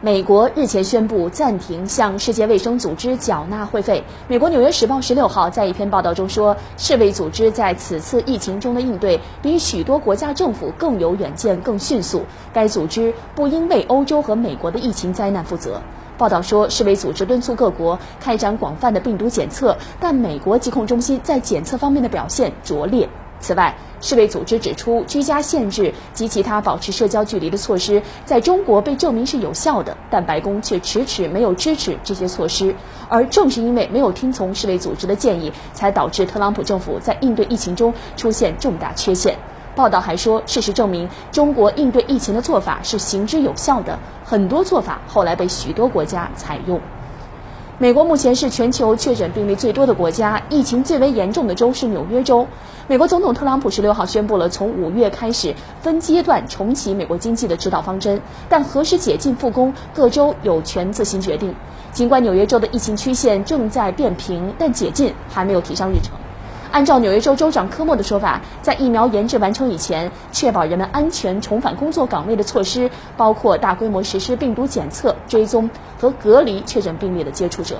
美国日前宣布暂停向世界卫生组织缴纳会费。美国《纽约时报》十六号在一篇报道中说，世卫组织在此次疫情中的应对比许多国家政府更有远见、更迅速。该组织不应为欧洲和美国的疫情灾难负责。报道说，世卫组织敦促各国开展广泛的病毒检测，但美国疾控中心在检测方面的表现拙劣。此外，世卫组织指出，居家限制及其他保持社交距离的措施在中国被证明是有效的，但白宫却迟迟没有支持这些措施。而正是因为没有听从世卫组织的建议，才导致特朗普政府在应对疫情中出现重大缺陷。报道还说，事实证明，中国应对疫情的做法是行之有效的，很多做法后来被许多国家采用。美国目前是全球确诊病例最多的国家，疫情最为严重的州是纽约州。美国总统特朗普十六号宣布了从五月开始分阶段重启美国经济的指导方针，但何时解禁复工，各州有权自行决定。尽管纽约州的疫情曲线正在变平，但解禁还没有提上日程。按照纽约州州长科莫的说法，在疫苗研制完成以前，确保人们安全重返工作岗位的措施包括大规模实施病毒检测、追踪和隔离确诊病例的接触者。